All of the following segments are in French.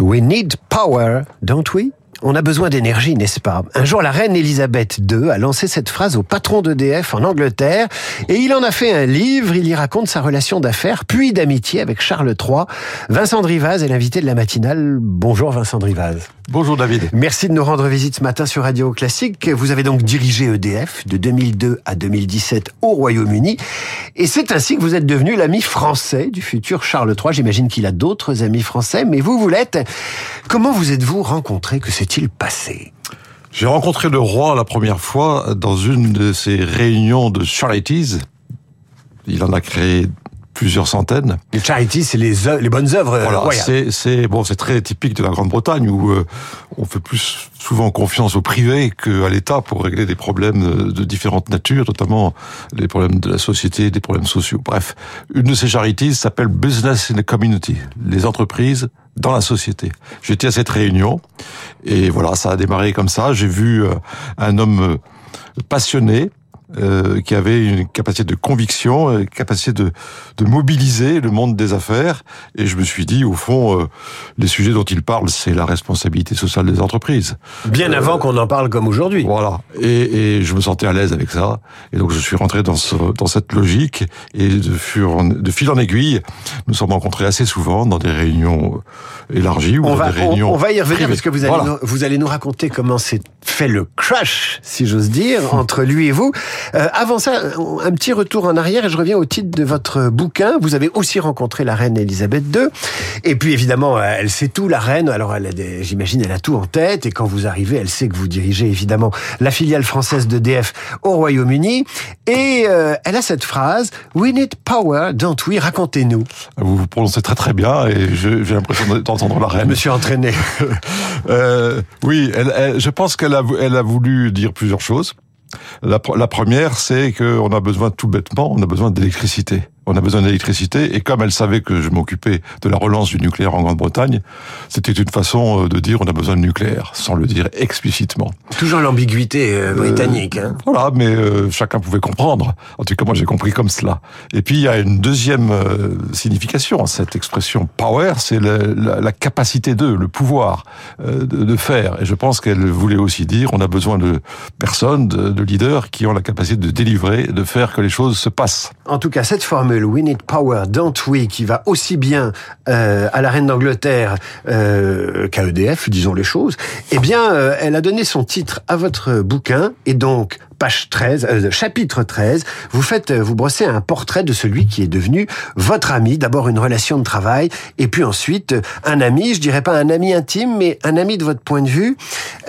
We need power, don't we? On a besoin d'énergie, n'est-ce pas? Un jour, la reine Elisabeth II a lancé cette phrase au patron d'EDF en Angleterre et il en a fait un livre. Il y raconte sa relation d'affaires puis d'amitié avec Charles III. Vincent Drivaz est l'invité de la matinale. Bonjour Vincent Drivaz. Bonjour David. Merci de nous rendre visite ce matin sur Radio Classique. Vous avez donc dirigé EDF de 2002 à 2017 au Royaume-Uni et c'est ainsi que vous êtes devenu l'ami français du futur Charles III. J'imagine qu'il a d'autres amis français, mais vous, vous l'êtes. Comment vous êtes-vous rencontré? Que s'est-il passé? J'ai rencontré le roi la première fois dans une de ces réunions de charities. Il en a créé plusieurs centaines. Les charities, c'est les, les bonnes œuvres euh, voilà. C'est bon, c'est très typique de la Grande-Bretagne où euh, on fait plus souvent confiance au privé qu'à l'État pour régler des problèmes de différentes natures, notamment les problèmes de la société, des problèmes sociaux. Bref, une de ces charities s'appelle Business in the Community, les entreprises dans la société. J'étais à cette réunion et voilà, ça a démarré comme ça. J'ai vu euh, un homme passionné euh, qui avait une capacité de conviction, une capacité de, de mobiliser le monde des affaires. Et je me suis dit, au fond, euh, les sujets dont il parle, c'est la responsabilité sociale des entreprises. Bien avant euh, qu'on en parle comme aujourd'hui. Voilà. Et, et, je me sentais à l'aise avec ça. Et donc je suis rentré dans, ce, dans cette logique. Et de, fur, de fil en aiguille, nous sommes rencontrés assez souvent dans des réunions élargies ou on dans va, des réunions. On, on va y revenir privées. parce que vous allez, Voilà. nous, vous allez nous raconter comment s'est fait le crush, si j'ose dire, entre lui et vous. Euh, avant ça, un petit retour en arrière et je reviens au titre de votre bouquin. Vous avez aussi rencontré la reine Elisabeth II. Et puis évidemment, elle sait tout, la reine. Alors, elle a des, j'imagine, elle a tout en tête. Et quand vous arrivez, elle sait que vous dirigez évidemment la filiale française d'EDF au Royaume-Uni. Et euh, elle a cette phrase We need power, don't we Racontez-nous. Vous vous prononcez très très bien et je- j'ai l'impression d'entendre la Je reine. me suis entraîné. Euh, oui, elle, elle- je pense qu'elle a, elle a voulu dire plusieurs choses. La, pr- la première, c'est qu'on a besoin tout bêtement, on a besoin d'électricité. On a besoin d'électricité et comme elle savait que je m'occupais de la relance du nucléaire en Grande-Bretagne, c'était une façon euh, de dire on a besoin de nucléaire, sans le dire explicitement. Toujours l'ambiguïté euh, britannique. Hein. Voilà, mais euh, chacun pouvait comprendre. En tout cas, moi, j'ai compris comme cela. Et puis, il y a une deuxième euh, signification à cette expression power, c'est la, la- la capacité de, le pouvoir euh, de, de faire. Et je pense qu'elle voulait aussi dire, on a besoin de personnes, de, de leaders qui ont la capacité de délivrer, de faire que les choses se passent. En tout cas, cette formule We need power, don't qui va aussi bien euh, à la reine d'Angleterre euh, qu'à EDF, disons les choses, eh bien, euh, elle a donné son titre à votre bouquin et donc page 13, euh, chapitre 13, vous faites, vous brossez un portrait de celui qui est devenu votre ami. D'abord une relation de travail et puis ensuite un ami. Je dirais pas un ami intime, mais un ami de votre point de vue.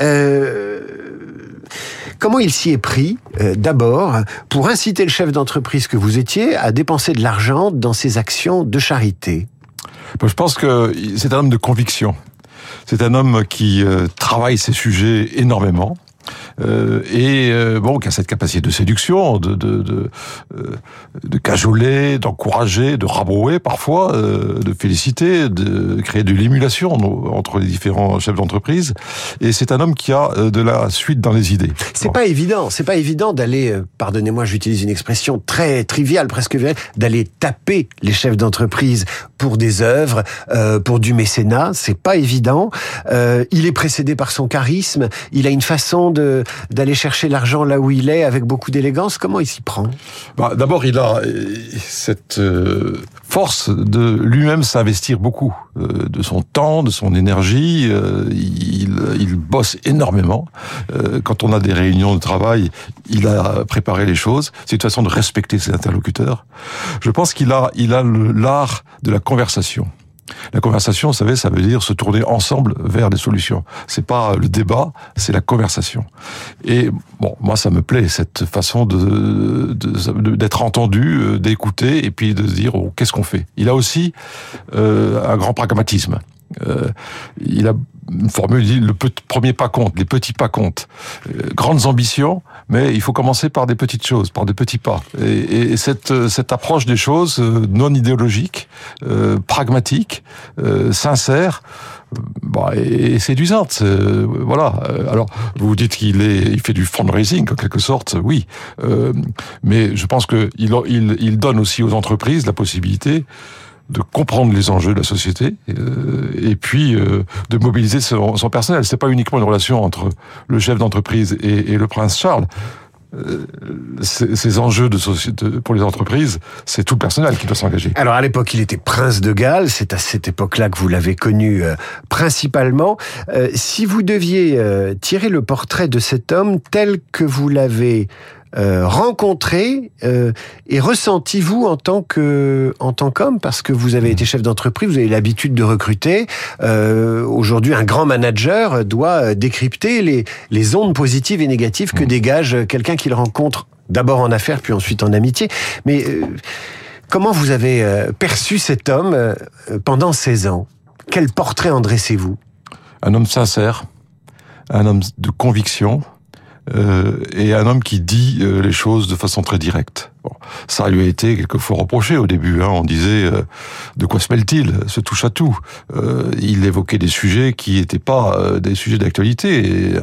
Euh, Comment il s'y est pris, euh, d'abord, pour inciter le chef d'entreprise que vous étiez à dépenser de l'argent dans ses actions de charité? Je pense que c'est un homme de conviction. C'est un homme qui euh, travaille ces sujets énormément. Euh, et euh, bon, qui a cette capacité de séduction, de de de, euh, de cajoler, d'encourager, de rabrouer parfois, euh, de féliciter, de créer de l'émulation entre les différents chefs d'entreprise. Et c'est un homme qui a euh, de la suite dans les idées. C'est Bon. pas évident, c'est pas évident d'aller, pardonnez-moi, j'utilise une expression très triviale, presque virale, d'aller taper les chefs d'entreprise pour des œuvres, euh, pour du mécénat. C'est pas évident. Euh, il est précédé par son charisme. Il a une façon de d'aller chercher l'argent là où il est avec beaucoup d'élégance. Comment il s'y prend? Bah, D'abord, il a euh, cette euh, force de lui-même s'investir beaucoup euh, de son temps, de son énergie. il, il bosse énormément. Quand on a des réunions de travail, il a préparé les choses. C'est une façon de respecter ses interlocuteurs. Je pense qu'il a, il a l'art de la conversation. La conversation, vous savez, ça veut dire se tourner ensemble vers des solutions. C'est pas le débat, c'est la conversation. Et bon, moi, ça me plaît cette façon de d'être entendu, euh, d'écouter et puis de se dire oh, qu'est-ce qu'on fait? Il a aussi euh, un grand pragmatisme. Euh, il a une formule, dit le premier pas compte, les petits pas comptent. Euh, grandes ambitions, mais il faut commencer par des petites choses, par des petits pas. Et, et cette, euh, cette approche des choses euh, non idéologique, euh, pragmatique, euh, sincère, bah, et, et séduisante. euh, voilà. Alors, vous vous dites qu'il est, il fait du fundraising en quelque sorte, oui. Euh, mais je pense que il, il, il donne aussi aux entreprises la possibilité de comprendre les enjeux de la société euh, et puis euh, de mobiliser son, son personnel. C'est pas uniquement une relation entre le chef d'entreprise et, et, le prince Charles. Euh, ces, ces, enjeux de société pour les entreprises, c'est tout le personnel qui doit s'engager. Alors à l'époque, il était prince de Galles. C'est à cette époque-là que vous l'avez connu euh, principalement. Euh, si vous deviez tirer le portrait de cet homme tel que vous l'avez euh, rencontré euh, et ressenti vous en tant que en tant qu'homme? Parce que vous avez été chef d'entreprise, vous avez l'habitude de recruter. Euh, Aujourd'hui, un grand manager doit décrypter les les ondes positives et négatives que mmh. dégage quelqu'un qu'il rencontre d'abord en affaires puis ensuite en amitié. Mais euh, comment vous avez euh, perçu cet homme euh, pendant 16 ans? Quel portrait en dressez-vous? Un homme sincère, un homme de conviction euh, et un homme qui dit euh, les choses de façon très directe. Bon, ça lui a été quelquefois reproché au début. Hein. On disait euh, de quoi se mêle-t-il? Se touche à tout. Euh, il évoquait des sujets qui n'étaient pas euh, des sujets d'actualité.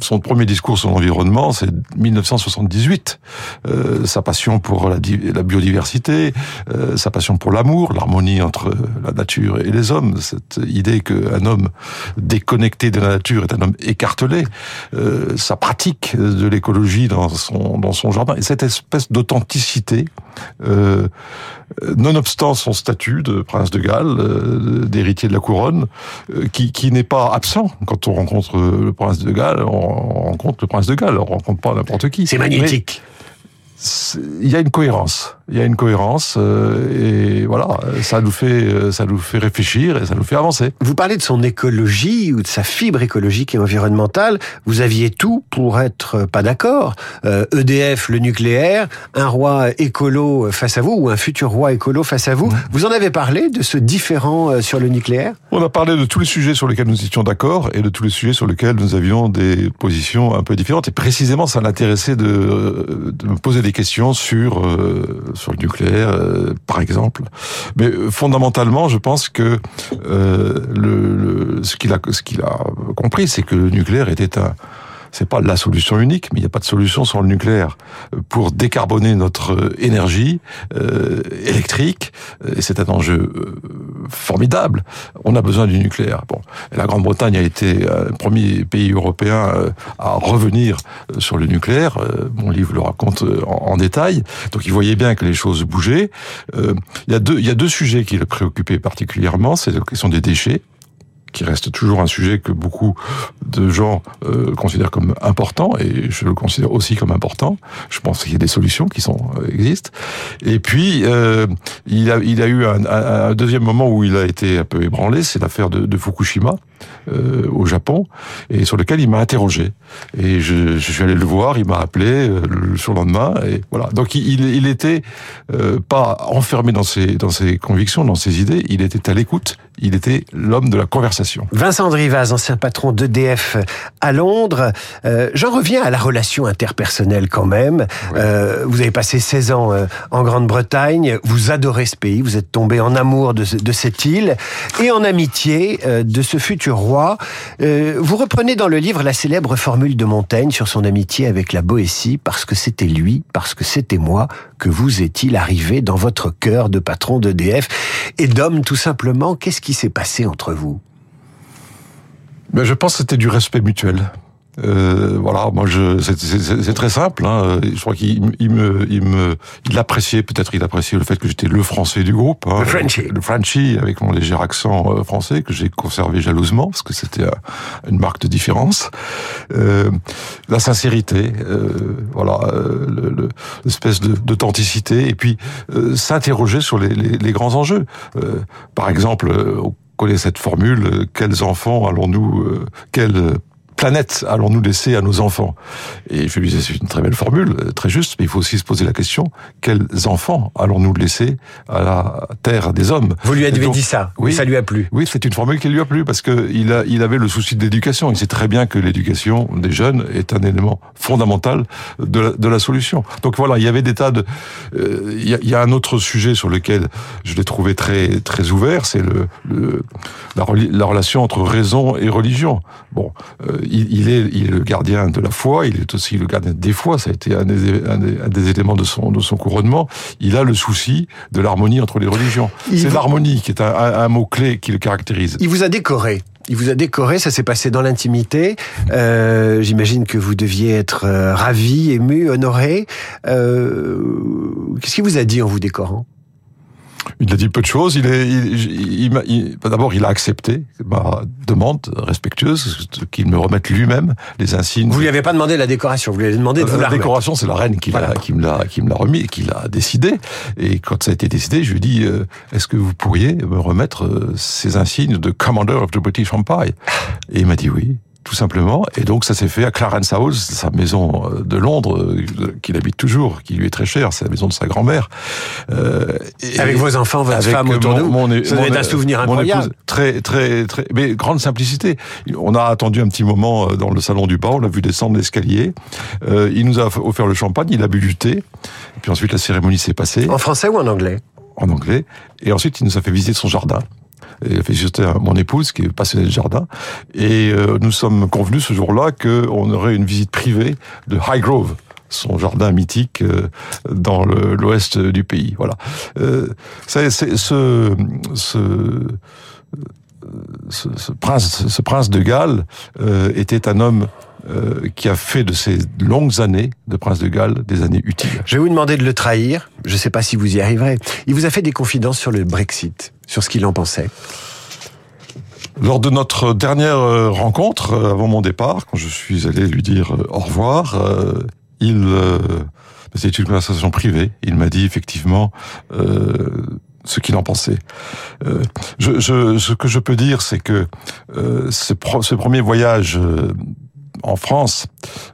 Son premier discours sur l'environnement, c'est 1978. Euh, sa passion pour la, biodiversité, euh, sa passion pour l'amour, l'harmonie entre la nature et les hommes, cette idée qu'un homme déconnecté de la nature est un homme écartelé, euh, sa pratique de l'écologie dans son, dans son jardin, et cette espèce d'authenticité, nonobstant son statut de prince de Galles, d'héritier de la couronne, qui, qui n'est pas absent quand on rencontre le prince de Galles on rencontre le prince de Galles, on rencontre pas n'importe qui. C'est magnétique. Il y a une cohérence il y a une cohérence euh, et voilà, ça nous fait euh, ça nous fait réfléchir et ça nous fait avancer. Vous parlez de son écologie ou de sa fibre écologique et environnementale. Vous aviez tout pour être pas d'accord. Euh, EDF, le nucléaire, un roi écolo face à vous ou un futur roi écolo face à vous. Vous en avez parlé de ce différent euh, sur le nucléaire? On a parlé de tous les sujets sur lesquels nous étions d'accord et de tous les sujets sur lesquels nous avions des positions un peu différentes. Et précisément, ça l'intéressait de, de me poser des questions sur sur le nucléaire, euh, par exemple. Mais fondamentalement, je pense que euh, ce qu'il a, compris, c'est que le nucléaire était un c'est pas la solution unique, mais il n'y a pas de solution sans le nucléaire pour décarboner notre énergie euh, électrique. Et c'est un enjeu formidable. On a besoin du nucléaire. Bon, la Grande-Bretagne a été le premier pays européen à revenir sur le nucléaire. Mon livre le raconte en, en détail. Donc, il voyait bien que les choses bougeaient. il y a deux, il y a deux sujets qui le préoccupaient particulièrement. C'est la question des déchets qui reste toujours un sujet que beaucoup de gens euh, considèrent comme important, et je le considère aussi comme important. Je pense qu'il y a des solutions qui sont euh, existent. Et puis, euh, il, a, il a eu un, un, deuxième moment où il a été un peu ébranlé, c'est l'affaire de, de, Fukushima euh, au Japon, et sur lequel il m'a interrogé. Et je, je, suis allé le voir, il m'a appelé euh, le surlendemain, et voilà. Donc il, il était euh, pas enfermé dans ses, dans ses convictions, dans ses idées, il était à l'écoute, il était l'homme de la conversation. Vincent Drivaz, ancien patron d'EDF à Londres. Euh, J'en reviens à la relation interpersonnelle quand même. Oui. Euh, vous avez passé 16 ans euh, en Grande-Bretagne, vous adorez ce pays, vous êtes tombé en amour de, de cette île et en amitié de ce futur roi. Euh, vous reprenez dans le livre la célèbre formule de Montaigne sur son amitié avec la Boétie, parce que c'était lui, parce que c'était moi, que vous est-il arrivé dans votre cœur de patron d'EDF? Et d'homme tout simplement Qu'est-ce qui s'est passé entre vous? Ben, Je pense que c'était du respect mutuel. Euh, voilà, moi je, c'est très simple. Hein. Je crois qu'il il me, il me, il appréciait peut-être, il appréciait le fait que j'étais le français du groupe, hein, le Frenchie, le Frenchie avec mon léger accent euh, français que j'ai conservé jalousement parce que c'était une marque de différence. Euh, la sincérité, euh, voilà, euh, l'espèce le, d'authenticité et puis euh, s'interroger sur les, les, les, grands enjeux. par exemple, on connaît cette formule quels enfants allons-nous, quels planète allons-nous laisser à nos enfants? Et je lui disais, c'est une très belle formule, très juste, mais il faut aussi se poser la question, quels enfants allons-nous laisser à la terre des hommes? Vous lui avez donc, dit ça, oui, ça lui a plu? Oui, c'est une formule qui lui a plu, parce que il, a, il avait le souci de l'éducation. Il sait très bien que l'éducation des jeunes est un élément fondamental de la, de la solution. Donc voilà, il y avait des tas de... Euh, il, y a, il, y a, un autre sujet sur lequel je l'ai trouvé très, très ouvert, c'est le, le la, la, relation entre raison et religion. Bon, euh, il, est, il est le gardien de la foi, il est aussi le gardien des fois, ça a été un des, un des, éléments de son, de son couronnement. Il a le souci de l'harmonie entre les religions. C'est l'harmonie qui est un, un mot-clé qui le caractérise. Il vous a décoré il vous a décoré, ça s'est passé dans l'intimité. Euh, J'imagine que vous deviez être euh, ravi, ému, honoré. Euh, Qu'est-ce qu'il vous a dit en vous décorant? Il a dit peu de choses. Il est, il, il, d'abord, il a accepté ma demande respectueuse qu'il me remette lui-même les insignes. Vous lui avez pas demandé la décoration, vous lui avez demandé de vous la, la décoration. C'est la reine qui l'a, qui me l'a, qui me l'a remis, qui l'a décidé. Et quand ça a été décidé, je lui ai dit euh, est-ce que vous pourriez me remettre euh, ces insignes de Commander of the British Empire? Et il m'a dit oui tout simplement. Et donc ça s'est fait à Clarence House, sa maison euh, de Londres, euh, qu'il habite toujours, qui lui est très chère, c'est la maison de sa grand-mère. Euh, avec vos enfants, votre femme autour de vous, mon, ça un souvenir incroyable. très, très, très, mais grande simplicité. On a attendu un petit moment dans le salon du bas, on l'a vu descendre l'escalier. Euh, il nous a offert le champagne, il a bu du thé, et puis ensuite la cérémonie s'est passée. En français ou en anglais? En anglais. Et ensuite, il nous a fait visiter son jardin. Mon épouse qui est passionnée de jardin. Et euh, nous sommes convenus ce jour-là qu'on aurait une visite privée de Highgrove son jardin mythique euh, dans l'ouest du pays. Voilà. Euh, c'est ce, ce, ce, prince, ce prince de Galles euh, était un homme euh, qui a fait de ces longues années de prince de Galles des années utiles. Je vais vous demander de le trahir. Je ne sais pas si vous y arriverez. Il vous a fait des confidences sur le Brexit, sur ce qu'il en pensait. Lors de notre dernière euh, rencontre, avant mon départ, quand je suis allé lui dire au revoir, il, c'était une conversation privée. Il m'a dit effectivement ce qu'il en pensait. Euh, je, je, ce que je peux dire, c'est que euh, ce, ce, premier voyage euh, en France,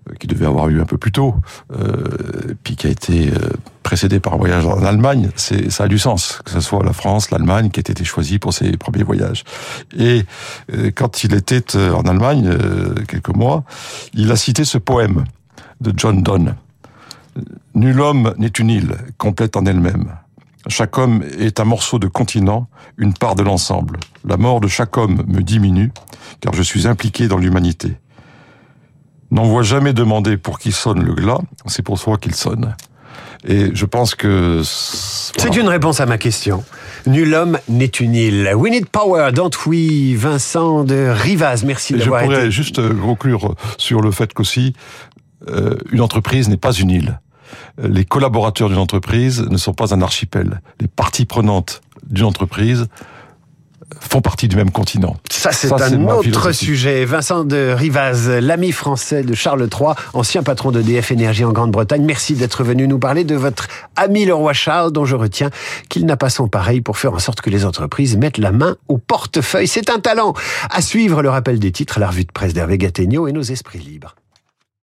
euh, qui devait avoir eu un peu plus tôt, euh, puis qui a été euh, précédé par un voyage en Allemagne, ça a du sens que ce soit la France, l'Allemagne qui ait été choisie pour ses premiers voyages. Et quand il était en Allemagne quelques mois, il a cité ce poème de John Donne. Nul homme n'est une île complète en elle-même. Chaque homme est un morceau de continent, une part de l'ensemble. La mort de chaque homme me diminue, car je suis impliqué dans l'humanité. N'envoie jamais demander pour qui sonne le glas, c'est pour soi qu'il sonne. Et je pense que... C'est une réponse à ma question. Nul homme n'est une île. We need power, don't we Vincent de Rivaz, merci d'avoir été... Je pourrais juste euh, conclure sur le fait qu'aussi, euh, une entreprise n'est pas une île les collaborateurs d'une entreprise ne sont pas un archipel. Les parties prenantes d'une entreprise font partie du même continent. Ça, c'est un autre sujet. Vincent de Rivaz, l'ami français de Charles III, ancien patron de DF Énergie en Grande-Bretagne. Merci d'être venu nous parler de votre ami le roi Charles, dont je retiens qu'il n'a pas son pareil pour faire en sorte que les entreprises mettent la main au portefeuille. C'est un talent. À suivre le rappel des titres, la revue de presse d'Hervé Gattegno et nos esprits libres.